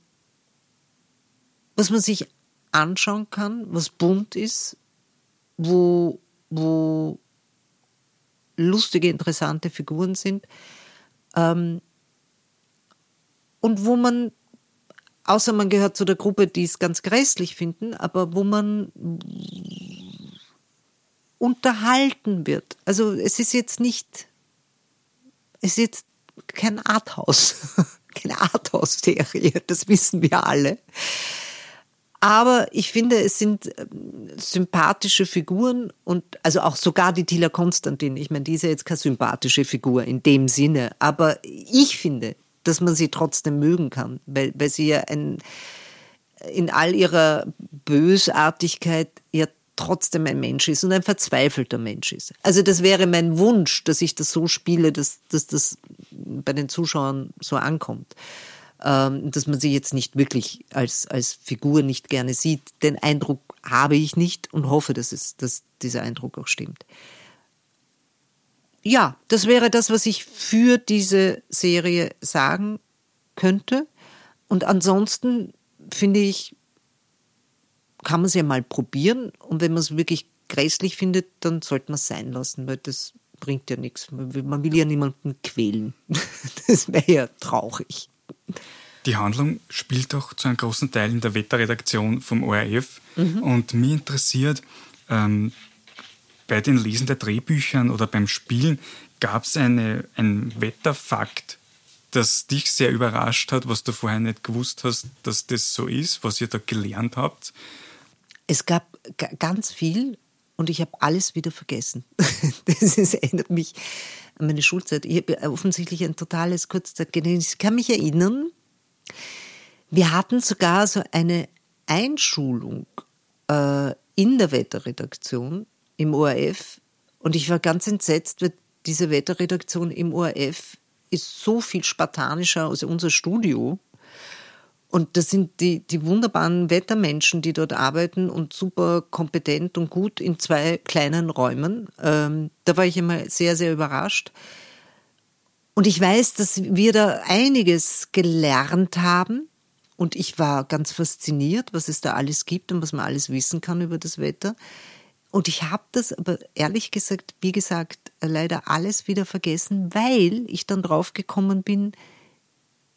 was man sich anschauen kann, was bunt ist, wo, wo lustige, interessante Figuren sind. Ähm, und wo man, außer man gehört zu der Gruppe, die es ganz grässlich finden, aber wo man unterhalten wird. Also es ist jetzt nicht ist jetzt kein Arthouse, <laughs> keine Arthouse-Serie, das wissen wir alle. Aber ich finde, es sind ähm, sympathische Figuren und also auch sogar die Tila Konstantin. Ich meine, die ist ja jetzt keine sympathische Figur in dem Sinne, aber ich finde, dass man sie trotzdem mögen kann, weil, weil sie ja ein, in all ihrer Bösartigkeit ja trotzdem ein Mensch ist und ein verzweifelter Mensch ist. Also das wäre mein Wunsch, dass ich das so spiele, dass, dass das bei den Zuschauern so ankommt. Ähm, dass man sie jetzt nicht wirklich als, als Figur nicht gerne sieht. Den Eindruck habe ich nicht und hoffe, dass, es, dass dieser Eindruck auch stimmt. Ja, das wäre das, was ich für diese Serie sagen könnte. Und ansonsten finde ich, kann man es ja mal probieren und wenn man es wirklich grässlich findet, dann sollte man es sein lassen, weil das bringt ja nichts. Man will ja niemanden quälen. <laughs> Das wäre ja traurig. Die Handlung spielt doch zu einem großen Teil in der Wetterredaktion vom ORF mhm. und mich interessiert, ähm, bei den Lesen der Drehbüchern oder beim Spielen gab es einen Wetterfakt, das dich sehr überrascht hat, was du vorher nicht gewusst hast, dass das so ist, was ihr da gelernt habt. Es gab ganz viel und ich habe alles wieder vergessen. <laughs> Das ist, erinnert mich an meine Schulzeit. Ich habe offensichtlich ein totales Kurzzeitgedächtnis. Ich kann mich erinnern, wir hatten sogar so eine Einschulung äh, in der Wetterredaktion im ORF und ich war ganz entsetzt, weil diese Wetterredaktion im ORF ist so viel spartanischer als unser Studio. Und das sind die, die wunderbaren Wettermenschen, die dort arbeiten und super kompetent und gut in zwei kleinen Räumen. Ähm, da war ich immer sehr, sehr überrascht. Und ich weiß, dass wir da einiges gelernt haben. Und ich war ganz fasziniert, was es da alles gibt und was man alles wissen kann über das Wetter. Und ich habe das aber ehrlich gesagt, wie gesagt, leider alles wieder vergessen, weil ich dann drauf gekommen bin,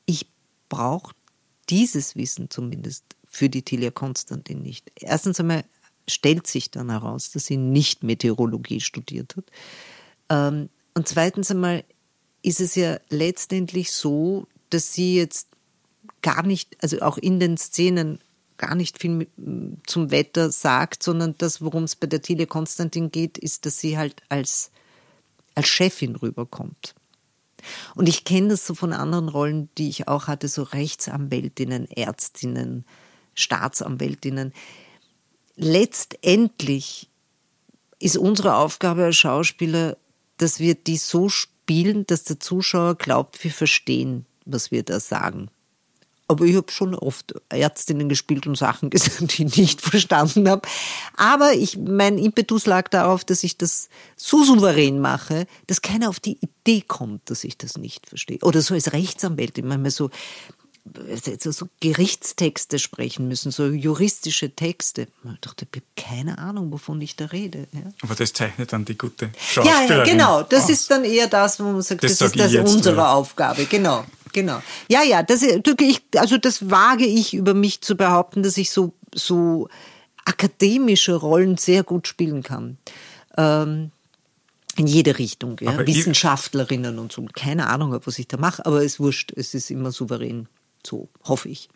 ich brauche dieses Wissen zumindest für die Tilia Konstantin nicht. Erstens einmal stellt sich dann heraus, dass sie nicht Meteorologie studiert hat. Ähm, und zweitens einmal ist es ja letztendlich so, dass sie jetzt gar nicht, also auch in den Szenen gar nicht viel mit, zum Wetter sagt, sondern das, worum es bei der Tile Konstantin geht, ist, dass sie halt als, als Chefin rüberkommt. Und ich kenne das so von anderen Rollen, die ich auch hatte, so Rechtsanwältinnen, Ärztinnen, Staatsanwältinnen. Letztendlich ist unsere Aufgabe als Schauspieler, dass wir die so spielen, dass der Zuschauer glaubt, wir verstehen, was wir da sagen. Aber ich habe schon oft Ärztinnen gespielt und Sachen <laughs> gesagt, die ich nicht verstanden habe. Aber ich, mein Impetus lag darauf, dass ich das so souverän mache, dass keiner auf die Idee kommt, dass ich das nicht verstehe. Oder so als Rechtsanwältin manchmal so, so Gerichtstexte sprechen müssen, so juristische Texte. Ich dachte, ich habe keine Ahnung, wovon ich da rede. Ja. Aber das zeichnet dann die gute Schauspielerin Ja, ja genau. Das aus. ist dann eher das, wo man sagt, das, das ist das unsere oder? Aufgabe. Genau, genau. Ja, ja, das, ich, also das wage ich über mich zu behaupten, dass ich so, so akademische Rollen sehr gut spielen kann. Ähm, in jede Richtung, ja. Wissenschaftlerinnen und so. Keine Ahnung, was ich da mache, aber es ist wurscht, es ist immer souverän. So hoffe ich.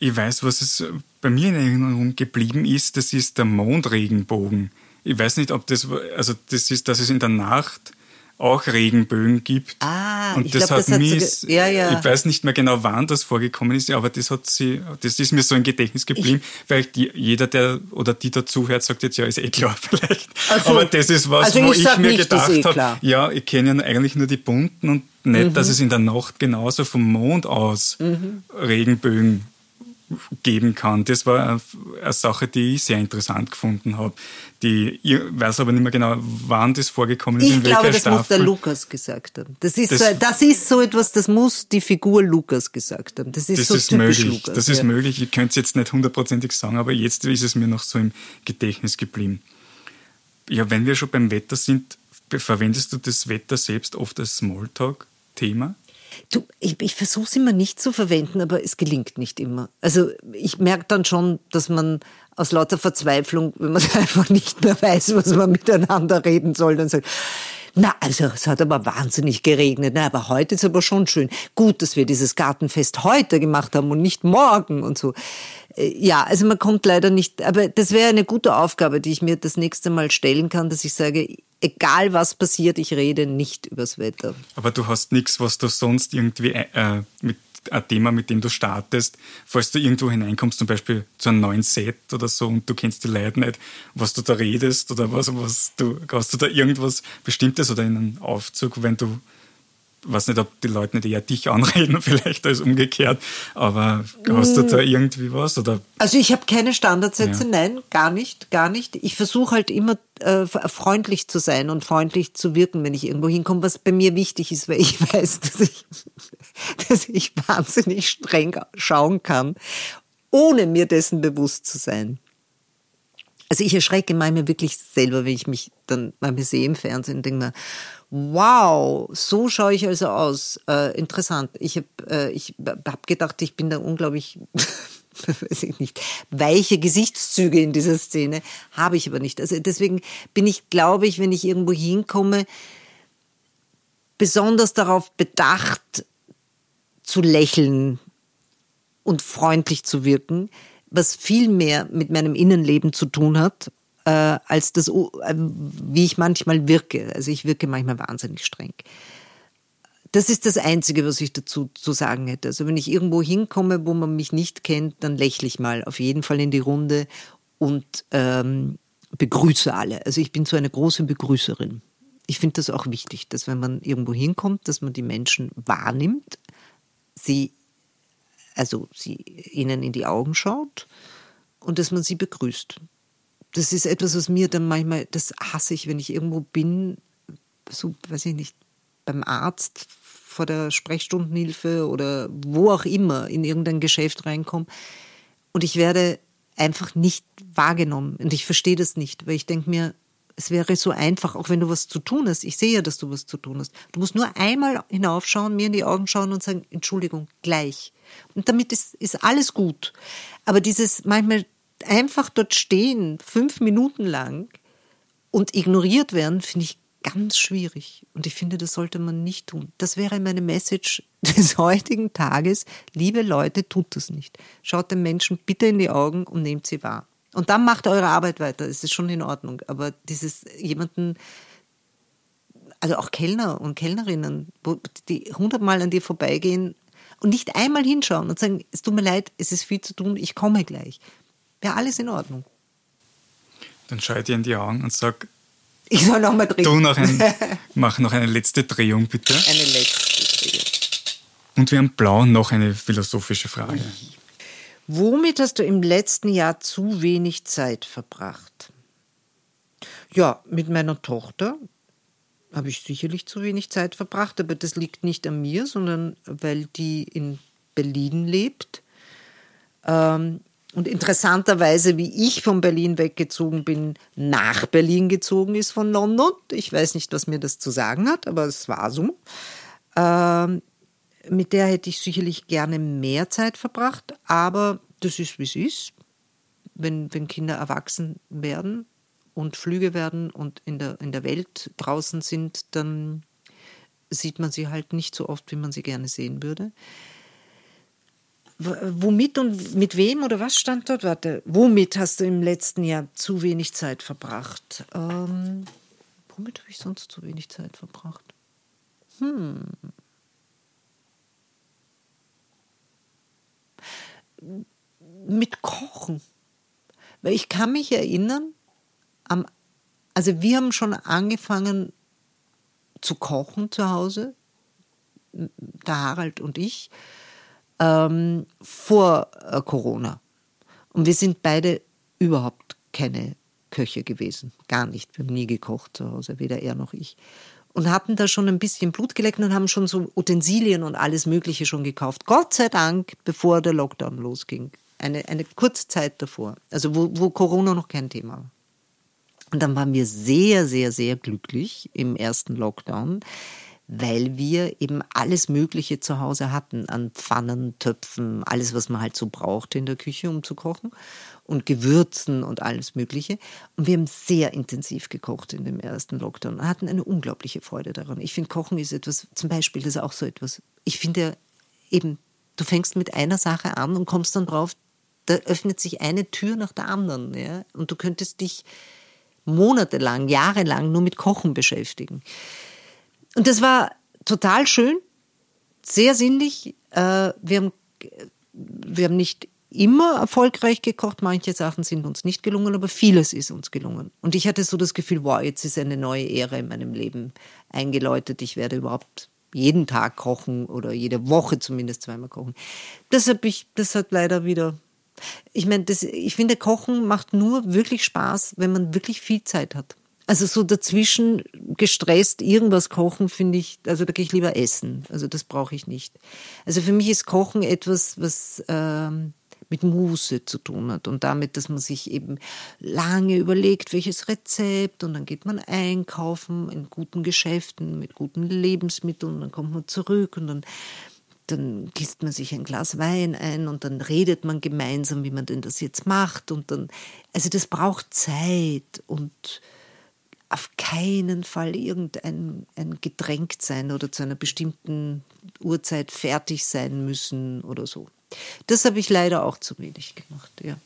Ich weiß, was es bei mir in Erinnerung geblieben ist, das ist der Mondregenbogen. Ich weiß nicht, ob das, also das ist, dass es in der Nacht auch Regenbögen gibt. Ah, und das glaub, hat das mich, hat ja, ja. ich weiß nicht mehr genau, wann das vorgekommen ist, aber das hat sie, das ist mir so im Gedächtnis geblieben, ich, weil die, jeder, der oder die dazuhört, sagt jetzt, ja, ist eh klar <laughs> vielleicht. Also, aber das ist was, also wo ich, ich mir nicht, gedacht eh habe, ja, ich kenne ja eigentlich nur die bunten und nicht, mhm. dass es in der Nacht genauso vom Mond aus mhm. Regenbögen geben kann. Das war eine Sache, die ich sehr interessant gefunden habe. Die, ich weiß aber nicht mehr genau, wann das vorgekommen ist. Ich in glaube, das Staffel. muss der Lukas gesagt haben. Das ist, das, so, das ist so etwas, das muss die Figur Lukas gesagt haben. Das ist das so ist typisch möglich. Lukas. Das ist möglich. Ich könnte es jetzt nicht hundertprozentig sagen, aber jetzt ist es mir noch so im Gedächtnis geblieben. Ja, wenn wir schon beim Wetter sind, verwendest du das Wetter selbst oft als Smalltalk-Thema? Du, ich, ich versuche es immer nicht zu verwenden, aber es gelingt nicht immer. Also ich merke dann schon, dass man aus lauter Verzweiflung, wenn man <laughs> einfach nicht mehr weiß, was man miteinander reden soll, dann sagt, na, also es hat aber wahnsinnig geregnet. Na, aber heute ist aber schon schön. Gut, dass wir dieses Gartenfest heute gemacht haben und nicht morgen und so. Äh, ja, also man kommt leider nicht, aber das wäre eine gute Aufgabe, die ich mir das nächste Mal stellen kann, dass ich sage, egal was passiert, ich rede nicht übers Wetter. Aber du hast nichts, was du sonst irgendwie äh, mit ein Thema, mit dem du startest, falls du irgendwo hineinkommst, zum Beispiel zu einem neuen Set oder so und du kennst die Leute nicht, was du da redest oder was, was du, hast du da irgendwas Bestimmtes oder in einem Aufzug, wenn du weiß nicht, ob die Leute nicht eher dich anreden, <laughs> vielleicht als umgekehrt, aber hast du da mm. irgendwie was? Oder? Also ich habe keine Standardsätze, ja. nein, gar nicht, gar nicht. Ich versuche halt immer äh, freundlich zu sein und freundlich zu wirken, wenn ich irgendwo hinkomme, was bei mir wichtig ist, weil ich <laughs> weiß, dass ich, dass ich wahnsinnig streng schauen kann, ohne mir dessen bewusst zu sein. Also ich erschrecke manchmal wirklich selber, wenn ich mich dann manchmal sehe im Fernsehen und denke mir, wow, so schaue ich also aus. Äh, interessant. Ich habe äh, ich hab gedacht, ich bin da unglaublich, <laughs> weiß ich nicht, weiche Gesichtszüge in dieser Szene. Habe ich aber nicht. Also deswegen bin ich, glaube ich, wenn ich irgendwo hinkomme, besonders darauf bedacht, zu lächeln und freundlich zu wirken was viel mehr mit meinem Innenleben zu tun hat, äh, als das, äh, wie ich manchmal wirke. Also ich wirke manchmal wahnsinnig streng. Das ist das Einzige, was ich dazu zu sagen hätte. Also wenn ich irgendwo hinkomme, wo man mich nicht kennt, dann lächle ich mal auf jeden Fall in die Runde und ähm, begrüße alle. Also ich bin so eine große Begrüßerin. Ich finde das auch wichtig, dass wenn man irgendwo hinkommt, dass man die Menschen wahrnimmt, sie also sie ihnen in die Augen schaut und dass man sie begrüßt. Das ist etwas, was mir dann manchmal, das hasse ich, wenn ich irgendwo bin, so, weiß ich nicht, beim Arzt vor der Sprechstundenhilfe oder wo auch immer in irgendein Geschäft reinkomme und ich werde einfach nicht wahrgenommen und ich verstehe das nicht, weil ich denke mir, Es wäre so einfach, auch wenn du was zu tun hast. Ich sehe ja, dass du was zu tun hast. Du musst nur einmal hinaufschauen, mir in die Augen schauen und sagen, Entschuldigung, gleich. Und damit ist, ist alles gut. Aber dieses manchmal einfach dort stehen, fünf Minuten lang und ignoriert werden, finde ich ganz schwierig. Und ich finde, das sollte man nicht tun. Das wäre meine Message <laughs> des heutigen Tages. Liebe Leute, tut das nicht. Schaut den Menschen bitte in die Augen und nehmt sie wahr. Und dann macht eure Arbeit weiter. Es ist schon in Ordnung. Aber dieses jemanden, also auch Kellner und Kellnerinnen, die hundertmal an dir vorbeigehen und nicht einmal hinschauen und sagen, es tut mir leid, es ist viel zu tun, ich komme gleich. Wäre alles in Ordnung. Dann schaue ich dir in die Augen und sag, ich soll noch mal drehen. Du noch ein, <laughs> mach noch eine letzte Drehung, bitte. Eine letzte Drehung. Und wir haben blau noch eine philosophische Frage. Womit hast du im letzten Jahr zu wenig Zeit verbracht? Ja, mit meiner Tochter habe ich sicherlich zu wenig Zeit verbracht, aber das liegt nicht an mir, sondern weil die in Berlin lebt. Ähm, und interessanterweise, wie ich von Berlin weggezogen bin, nach Berlin gezogen ist von London. Ich weiß nicht, was mir das zu sagen hat, aber es war so. Ähm, mit der hätte ich sicherlich gerne mehr Zeit verbracht, aber das ist, wie es ist. Wenn, wenn Kinder erwachsen werden und Flüge werden und in der, in der Welt draußen sind, dann sieht man sie halt nicht so oft, wie man sie gerne sehen würde. Womit und mit wem oder was stand dort? Warte, womit hast du im letzten Jahr zu wenig Zeit verbracht? Ähm, womit habe ich sonst zu wenig Zeit verbracht? Hm. Mit Kochen. Weil ich kann mich erinnern, am, also wir haben schon angefangen zu kochen zu Hause, der Harald und ich ähm, vor äh, Corona. Und wir sind beide überhaupt keine Köche gewesen. Gar nicht. Wir haben nie gekocht zu Hause, weder er noch ich. Und hatten da schon ein bisschen Blut geleckt und haben schon so Utensilien und alles Mögliche schon gekauft. Gott sei Dank, bevor der Lockdown losging. Eine, eine kurze Zeit davor. Also wo, wo Corona noch kein Thema war. Und dann waren wir sehr, sehr, sehr glücklich im ersten Lockdown, weil wir eben alles Mögliche zu Hause hatten an Pfannen, Töpfen, alles, was man halt so braucht in der Küche, um zu kochen und Gewürzen und alles Mögliche. Und wir haben sehr intensiv gekocht in dem ersten Lockdown und hatten eine unglaubliche Freude daran. Ich finde, Kochen ist etwas, zum Beispiel, das ist auch so etwas. Ich finde eben, du fängst mit einer Sache an und kommst dann drauf, da öffnet sich eine Tür nach der anderen. Ja? Und du könntest dich monatelang, jahrelang nur mit Kochen beschäftigen. Und das war total schön, sehr sinnlich. Äh, wir haben, wir haben nicht immer erfolgreich gekocht. Manche Sachen sind uns nicht gelungen, aber vieles ist uns gelungen. Und ich hatte so das Gefühl, wow, jetzt ist eine neue Ära in meinem Leben eingeläutet. Ich werde überhaupt jeden Tag kochen oder jede Woche zumindest zweimal kochen. Das, hab ich, das hat leider wieder. Ich meine, ich finde, Kochen macht nur wirklich Spaß, wenn man wirklich viel Zeit hat. Also so dazwischen gestresst irgendwas kochen, finde ich, also da gehe ich lieber essen. Also das brauche ich nicht. Also für mich ist Kochen etwas, was ähm, mit Muße zu tun hat und damit, dass man sich eben lange überlegt, welches Rezept und dann geht man einkaufen in guten Geschäften mit guten Lebensmitteln und dann kommt man zurück und dann dann gießt man sich ein Glas Wein ein und dann redet man gemeinsam, wie man denn das jetzt macht und dann, also das braucht Zeit und auf keinen Fall irgendein ein Getränk sein oder zu einer bestimmten Uhrzeit fertig sein müssen oder so. Das habe ich leider auch zu wenig gemacht, ja.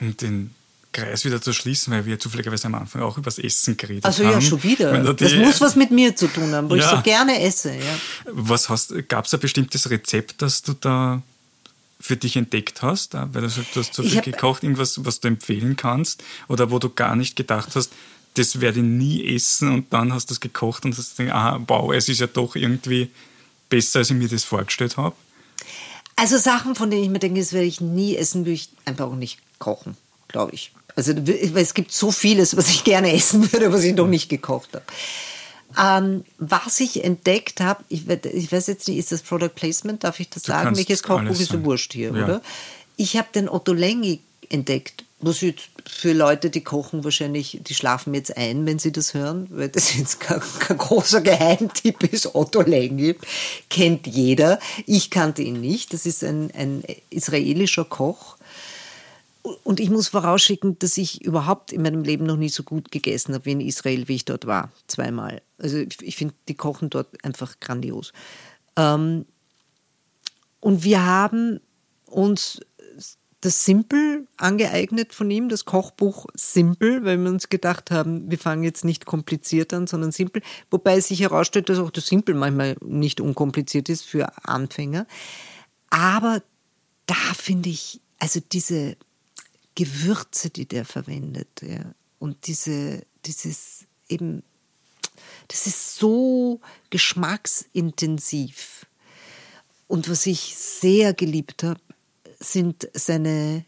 Und den Kreis wieder zu schließen, weil wir zufälligerweise am Anfang auch über das Essen geredet also, haben. Also ja, schon wieder. Das muss was mit mir zu tun haben, wo ja. ich so gerne esse. Ja. Was hast, gab es ein bestimmtes Rezept, das du da für dich entdeckt hast? Weil du sagst, du hast so viel gekocht, irgendwas, was du empfehlen kannst oder wo du gar nicht gedacht hast, das werde ich nie essen und dann hast du es gekocht und hast gedacht, aha, wow, es ist ja doch irgendwie besser, als ich mir das vorgestellt habe? Also Sachen, von denen ich mir denke, das werde ich nie essen, würde ich einfach auch nicht kochen, glaube ich. Also es gibt so vieles, was ich gerne essen würde, was ich noch nicht gekocht habe. Ähm, was ich entdeckt habe, ich, ich, weiß jetzt nicht, ist das Product Placement, darf ich das du sagen? Welches Kochbuch ist so wurscht hier, ja. oder? Ich habe den Otto Lengi entdeckt muss jetzt für Leute, die kochen, wahrscheinlich, die schlafen jetzt ein, wenn sie das hören, weil das <laughs> jetzt kein, kein großer Geheimtipp ist. Otto Lengi kennt jeder. Ich kannte ihn nicht. Das ist ein, ein israelischer Koch. Und ich muss vorausschicken, dass ich überhaupt in meinem Leben noch nie so gut gegessen habe wie in Israel, wie ich dort war. Zweimal. Also ich finde, die kochen dort einfach grandios. Ähm, und wir haben uns das Simple angeeignet von ihm, das Kochbuch Simple, weil wir uns gedacht haben, wir fangen jetzt nicht kompliziert an, sondern simpel. Wobei sich herausstellt, dass auch das Simple manchmal nicht unkompliziert ist für Anfänger. Aber da finde ich, also diese Gewürze, die der verwendet, ja, und diese, dieses eben, das ist so geschmacksintensiv. Und was ich sehr geliebt habe, sind seine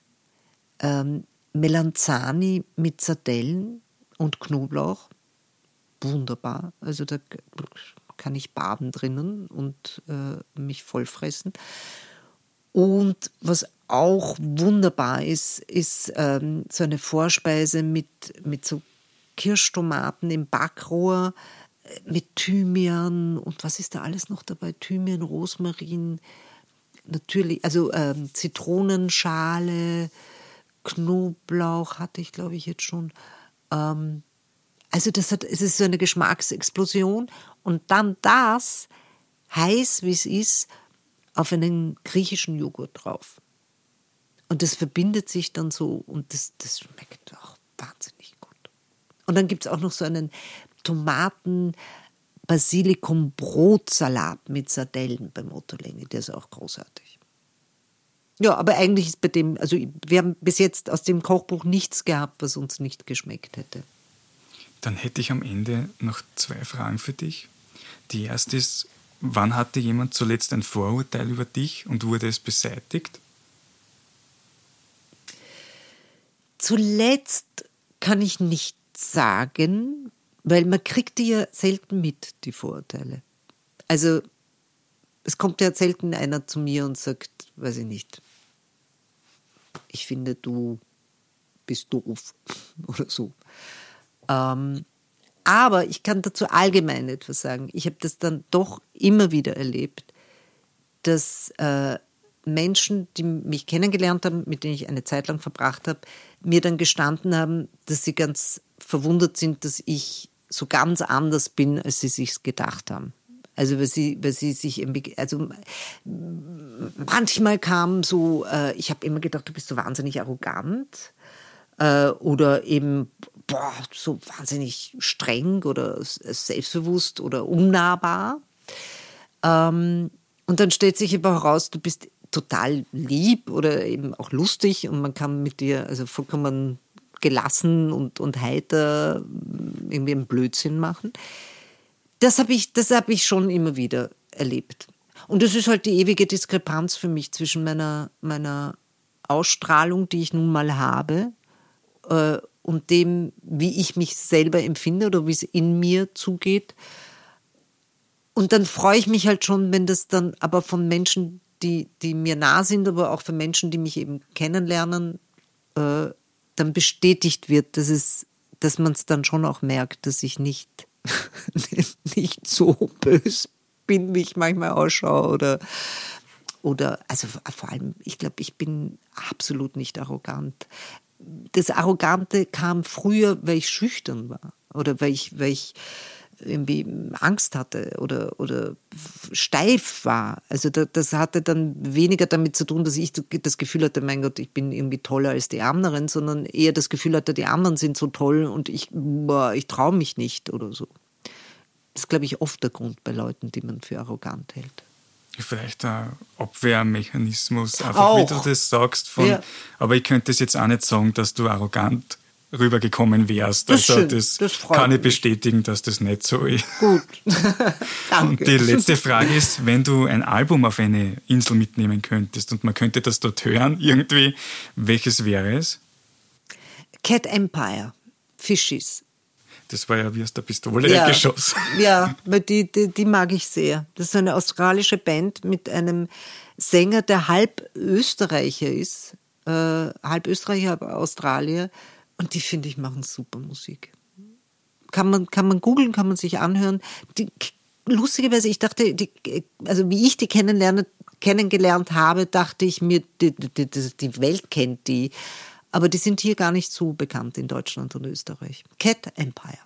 ähm, Melanzani mit Sardellen und Knoblauch. Wunderbar. Also da kann ich baden drinnen und äh, mich vollfressen. Und was auch wunderbar ist, ist ähm, so eine Vorspeise mit, mit so Kirschtomaten im Backrohr, äh, mit Thymian und was ist da alles noch dabei? Thymian, Rosmarin, natürlich, also ähm, Zitronenschale, Knoblauch hatte ich, glaube ich, jetzt schon. Ähm, also das hat, es ist so eine Geschmacksexplosion und dann das heiß, wie es ist, auf einen griechischen Joghurt drauf. Und das verbindet sich dann so und das, das schmeckt auch wahnsinnig gut. Und dann gibt es auch noch so einen Tomaten, Basilikum-Brotsalat mit Sardellen beim Ottolenghi. Der ist auch großartig. Ja, aber eigentlich ist bei dem, also wir haben bis jetzt aus dem Kochbuch nichts gehabt, was uns nicht geschmeckt hätte. Dann hätte ich am Ende noch zwei Fragen für dich. Die erste ist, wann hatte jemand zuletzt ein Vorurteil über dich und wurde es beseitigt? Zuletzt kann ich nicht sagen, weil man kriegt die ja selten mit, die Vorurteile. Also es kommt ja selten einer zu mir und sagt, weiß ich nicht, ich finde, du bist doof <laughs> oder so. Ähm, aber ich kann dazu allgemein etwas sagen. Ich habe das dann doch immer wieder erlebt, dass äh, Menschen, die mich kennengelernt haben, mit denen ich eine Zeit lang verbracht habe, mir dann gestanden haben, dass sie ganz verwundert sind, dass ich so ganz anders bin, als sie sich gedacht haben. Also weil sie, weil sie sich also manchmal kam so, äh, ich habe immer gedacht, du bist so wahnsinnig arrogant äh, oder eben boah, so wahnsinnig streng oder selbstbewusst oder unnahbar. Ähm, und dann stellt sich aber heraus, du bist total lieb oder eben auch lustig und man kann mit dir also vollkommen gelassen und, und heiter irgendwie einen Blödsinn machen. Das habe ich, hab ich schon immer wieder erlebt. Und das ist halt die ewige Diskrepanz für mich zwischen meiner, meiner Ausstrahlung, die ich nun mal habe, äh, und dem, wie ich mich selber empfinde oder wie es in mir zugeht. Und dann freue ich mich halt schon, wenn das dann aber von Menschen, die, die mir nah sind, aber auch von Menschen, die mich eben kennenlernen, äh, dann bestätigt wird, dass es, dass man es dann schon auch merkt, dass ich nicht, <laughs> nicht so bös bin, wie ich manchmal ausschaue oder oder also vor allem, ich glaube, ich bin absolut nicht arrogant. Das Arrogante kam früher, weil ich schüchtern war oder weil ich, weil ich irgendwie Angst hatte oder, oder steif war. Also das hatte dann weniger damit zu tun, dass ich das Gefühl hatte, mein Gott, ich bin irgendwie toller als die anderen, sondern eher das Gefühl hatte, die anderen sind so toll und ich, boah, ich traue mich nicht oder so. Das ist, glaube ich, oft der Grund bei Leuten, die man für arrogant hält. Vielleicht ein Abwehrmechanismus, einfach Auch. wie du das sagst. Von, Ja. Aber ich könnte es jetzt auch nicht sagen, dass du arrogant rübergekommen wärst. Das also schön, das, das kann ich mich. bestätigen, dass das nicht so ist. Gut. <laughs> Und Danke. die letzte Frage ist, wenn du ein Album auf eine Insel mitnehmen könntest und man könnte das dort hören, irgendwie, welches wäre es? Cat Empire, Fishies. Das war ja wie aus der Pistole geschossen. ja, <laughs> weil die, die, die mag ich sehr. Das ist eine australische Band mit einem Sänger, der halb Österreicher ist. äh, halb Österreicher, halb Australier. Und die, finde ich, machen super Musik. Kann man, kann man googeln, kann man sich anhören. Die, lustigerweise, ich dachte, die, also wie ich die kennenlerne, kennengelernt habe, dachte ich mir, die, die, die Welt kennt die. Aber die sind hier gar nicht so bekannt in Deutschland und Österreich. Cat Empire.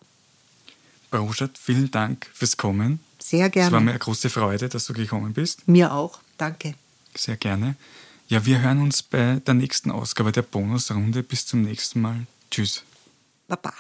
Roschat, vielen Dank fürs Kommen. Sehr gerne. Es war mir eine große Freude, dass du gekommen bist. Mir auch. Danke. Sehr gerne. Ja, wir hören uns bei der nächsten Ausgabe der Bonusrunde. Bis zum nächsten Mal. Tschüss. Baba.